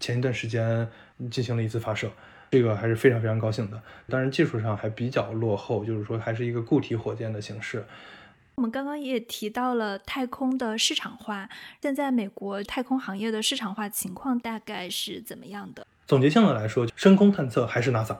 S4: 前一段时间进行了一次发射，这个还是非常非常高兴的。当然技术上还比较落后，就是说还是一个固体火箭的形式。
S3: 我们刚刚也提到了太空的市场化，现在美国太空行业的市场化情况大概是怎么样的？
S4: 总结性的来说，深空探测还是 NASA，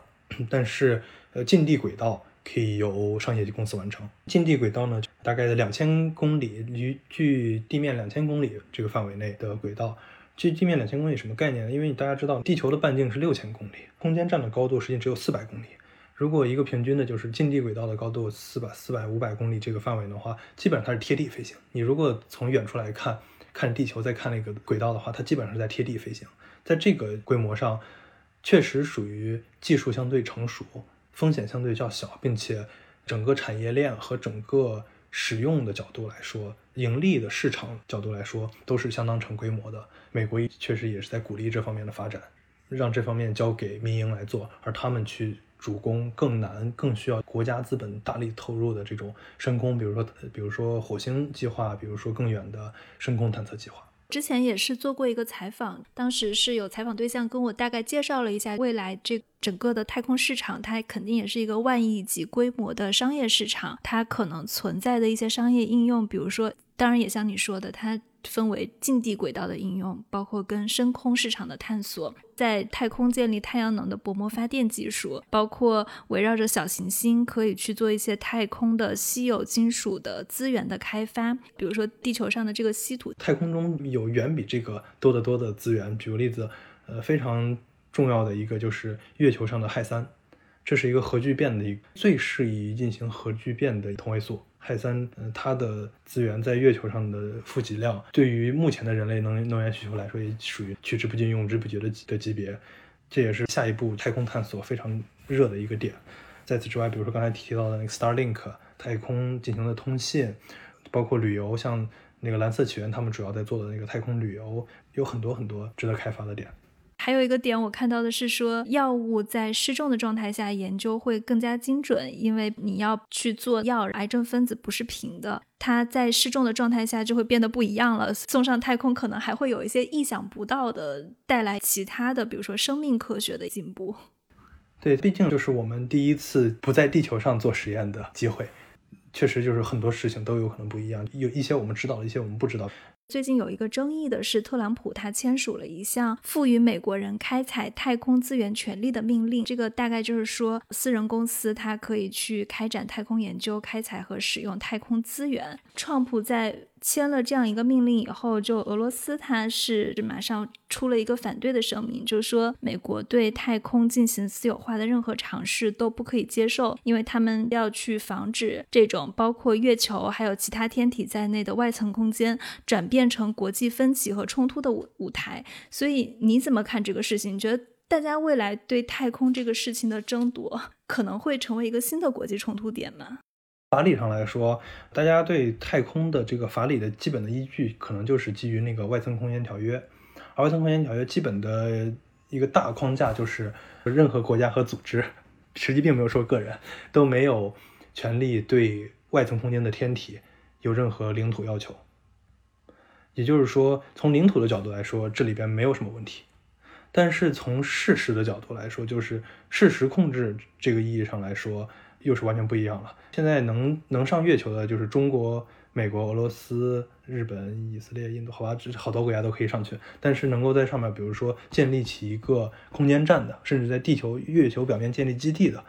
S4: 但是呃近地轨道可以由商业公司完成。近地轨道呢，大概在两千公里，离距地面两千公里这个范围内的轨道。距地面两千公里什么概念呢？因为大家知道地球的半径是六千公里，空间站的高度实际只有四百公里。如果一个平均的就是近地轨道的高度四百四百五百公里这个范围的话，基本上它是贴地飞行。你如果从远处来看，看地球再看那个轨道的话，它基本上是在贴地飞行。在这个规模上，确实属于技术相对成熟，风险相对较小，并且整个产业链和整个使用的角度来说，盈利的市场角度来说，都是相当成规模的。美国确实也是在鼓励这方面的发展，让这方面交给民营来做，而他们去主攻更难、更需要国家资本大力投入的这种深空，比如说，比如说火星计划，比如说更远的深空探测计划。
S3: 之前也是做过一个采访，当时是有采访对象跟我大概介绍了一下未来这整个的太空市场，它肯定也是一个万亿级规模的商业市场，它可能存在的一些商业应用，比如说，当然也像你说的，它。分为近地轨道的应用，包括跟深空市场的探索，在太空建立太阳能的薄膜发电技术，包括围绕着小行星可以去做一些太空的稀有金属的资源的开发，比如说地球上的这个稀土。
S4: 太空中有远比这个多得多的资源，举个例子，呃，非常重要的一个就是月球上的氦三，这是一个核聚变的一最适宜进行核聚变的同位素。氦三，嗯，它的资源在月球上的富集量，对于目前的人类能能源需求来说，也属于取之不尽、用之不竭的的级别。这也是下一步太空探索非常热的一个点。在此之外，比如说刚才提到的那个 Starlink 太空进行的通信，包括旅游，像那个蓝色起源，他们主要在做的那个太空旅游，有很多很多值得开发的点。
S3: 还有一个点，我看到的是说，药物在失重的状态下研究会更加精准，因为你要去做药，癌症分子不是平的，它在失重的状态下就会变得不一样了。送上太空可能还会有一些意想不到的，带来其他的，比如说生命科学的进步。
S4: 对，毕竟就是我们第一次不在地球上做实验的机会，确实就是很多事情都有可能不一样，有一些我们知道，一些我们不知道。
S3: 最近有一个争议的是，特朗普他签署了一项赋予美国人开采太空资源权利的命令。这个大概就是说，私人公司它可以去开展太空研究、开采和使用太空资源。创普在。签了这样一个命令以后，就俄罗斯它是马上出了一个反对的声明，就是说美国对太空进行私有化的任何尝试都不可以接受，因为他们要去防止这种包括月球还有其他天体在内的外层空间转变成国际分歧和冲突的舞舞台。所以你怎么看这个事情？你觉得大家未来对太空这个事情的争夺可能会成为一个新的国际冲突点吗？
S4: 法理上来说，大家对太空的这个法理的基本的依据，可能就是基于那个外层空间条约。而外层空间条约基本的一个大框架就是，任何国家和组织，实际并没有说个人，都没有权利对外层空间的天体有任何领土要求。也就是说，从领土的角度来说，这里边没有什么问题。但是从事实的角度来说，就是事实控制这个意义上来说。又是完全不一样了。现在能能上月球的就是中国、美国、俄罗斯、日本、以色列、印度，好吧，这好多国家都可以上去。但是能够在上面，比如说建立起一个空间站的，甚至在地球、月球表面建立基地的，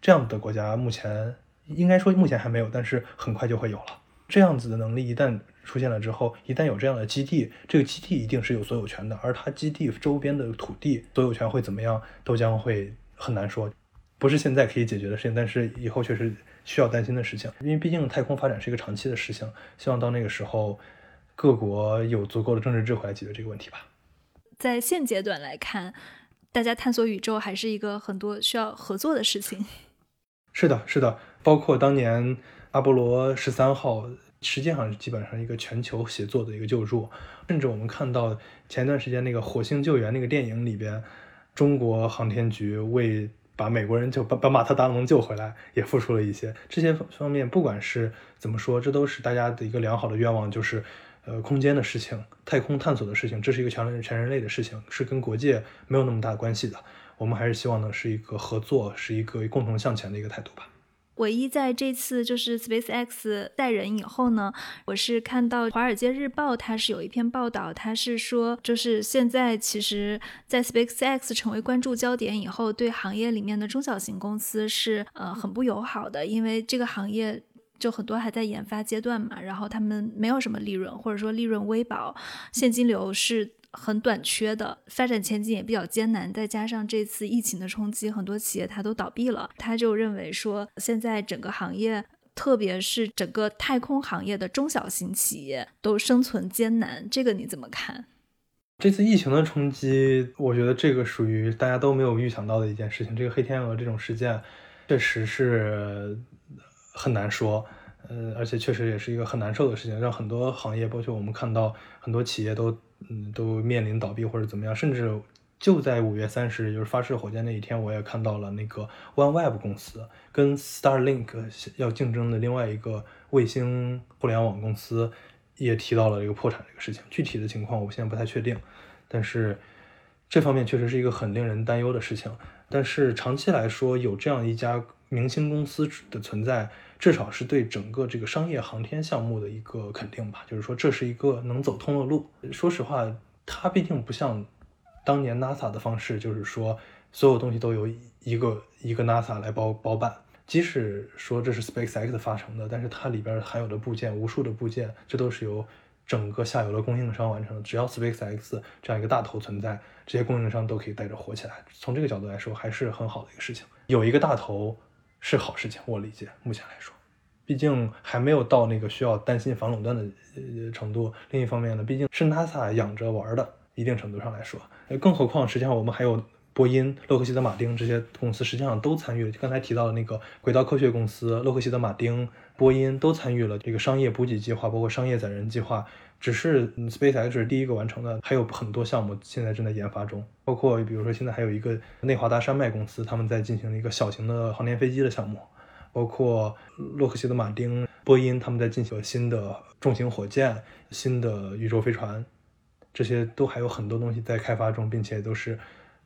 S4: 这样的国家，目前应该说目前还没有，但是很快就会有了。这样子的能力一旦出现了之后，一旦有这样的基地，这个基地一定是有所有权的，而它基地周边的土地所有权会怎么样，都将会很难说。不是现在可以解决的事情，但是以后确实需要担心的事情，因为毕竟太空发展是一个长期的事情。希望到那个时候，各国有足够的政治智慧来解决这个问题吧。
S3: 在现阶段来看，大家探索宇宙还是一个很多需要合作的事情。
S4: 是的，是的，包括当年阿波罗十三号，实际上是基本上一个全球协作的一个救助。甚至我们看到前段时间那个火星救援那个电影里边，中国航天局为把美国人就把把马特·达蒙救回来，也付出了一些这些方面。不管是怎么说，这都是大家的一个良好的愿望，就是呃，空间的事情、太空探索的事情，这是一个全人全人类的事情，是跟国界没有那么大关系的。我们还是希望呢，是一个合作，是一个共同向前的一个态度吧。
S3: 唯一在这次就是 SpaceX 带人以后呢，我是看到《华尔街日报》它是有一篇报道，它是说就是现在其实，在 SpaceX 成为关注焦点以后，对行业里面的中小型公司是呃很不友好的，因为这个行业就很多还在研发阶段嘛，然后他们没有什么利润，或者说利润微薄，现金流是。很短缺的，发展前景也比较艰难，再加上这次疫情的冲击，很多企业它都倒闭了。他就认为说，现在整个行业，特别是整个太空行业的中小型企业都生存艰难。这个你怎么看？
S4: 这次疫情的冲击，我觉得这个属于大家都没有预想到的一件事情。这个黑天鹅这种事件，确实是很难说。呃，而且确实也是一个很难受的事情，让很多行业，包括我们看到很多企业都。嗯，都面临倒闭或者怎么样，甚至就在五月三十日，就是发射火箭那一天，我也看到了那个 OneWeb 公司跟 Starlink 要竞争的另外一个卫星互联网公司也提到了这个破产这个事情。具体的情况我现在不太确定，但是这方面确实是一个很令人担忧的事情。但是长期来说，有这样一家明星公司的存在。至少是对整个这个商业航天项目的一个肯定吧，就是说这是一个能走通的路。说实话，它毕竟不像当年 NASA 的方式，就是说所有东西都由一个一个 NASA 来包包办。即使说这是 SpaceX 发成的，但是它里边含有的部件，无数的部件，这都是由整个下游的供应商完成的。只要 SpaceX 这样一个大头存在，这些供应商都可以带着火起来。从这个角度来说，还是很好的一个事情。有一个大头。是好事情，我理解。目前来说，毕竟还没有到那个需要担心反垄断的呃程度。另一方面呢，毕竟是 NASA 养着玩的，一定程度上来说，更何况实际上我们还有波音、洛克希德马丁这些公司，实际上都参与了。刚才提到的那个轨道科学公司、洛克希德马丁、波音都参与了这个商业补给计划，包括商业载人计划。只是 SpaceX 是第一个完成的，还有很多项目现在正在研发中，包括比如说现在还有一个内华达山脉公司，他们在进行一个小型的航天飞机的项目，包括洛克希德马丁、波音他们在进行新的重型火箭、新的宇宙飞船，这些都还有很多东西在开发中，并且都是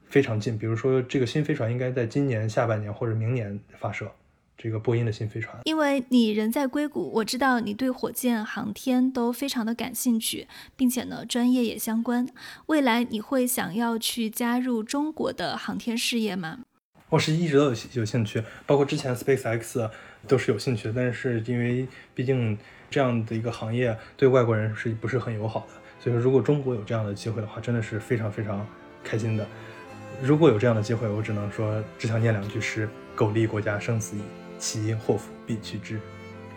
S4: 非常近。比如说这个新飞船应该在今年下半年或者明年发射。这个波音的新飞船，
S3: 因为你人在硅谷，我知道你对火箭航天都非常的感兴趣，并且呢，专业也相关。未来你会想要去加入中国的航天事业吗？
S4: 我是一直都有有兴趣，包括之前 SpaceX 都是有兴趣的，但是因为毕竟这样的一个行业对外国人是不是很友好的，所以说如果中国有这样的机会的话，真的是非常非常开心的。如果有这样的机会，我只能说只想念两句诗：苟利国家生死以。其因祸福必趋之，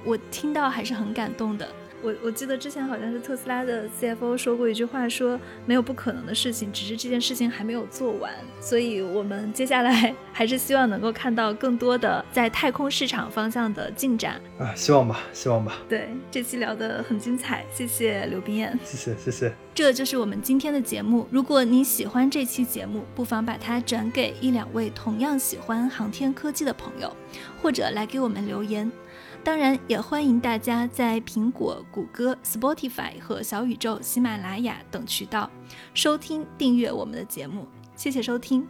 S3: 我听到还是很感动的。我我记得之前好像是特斯拉的 CFO 说过一句话，说没有不可能的事情，只是这件事情还没有做完。所以，我们接下来 还是希望能够看到更多的在太空市场方向的进展
S4: 啊！希望吧，希望吧。
S3: 对，这期聊得很精彩，谢谢刘冰燕，
S4: 谢谢谢谢。
S3: 这就是我们今天的节目。如果你喜欢这期节目，不妨把它转给一两位同样喜欢航天科技的朋友，或者来给我们留言。当然，也欢迎大家在苹果、谷歌、Spotify 和小宇宙、喜马拉雅等渠道收听、订阅我们的节目。谢谢收听。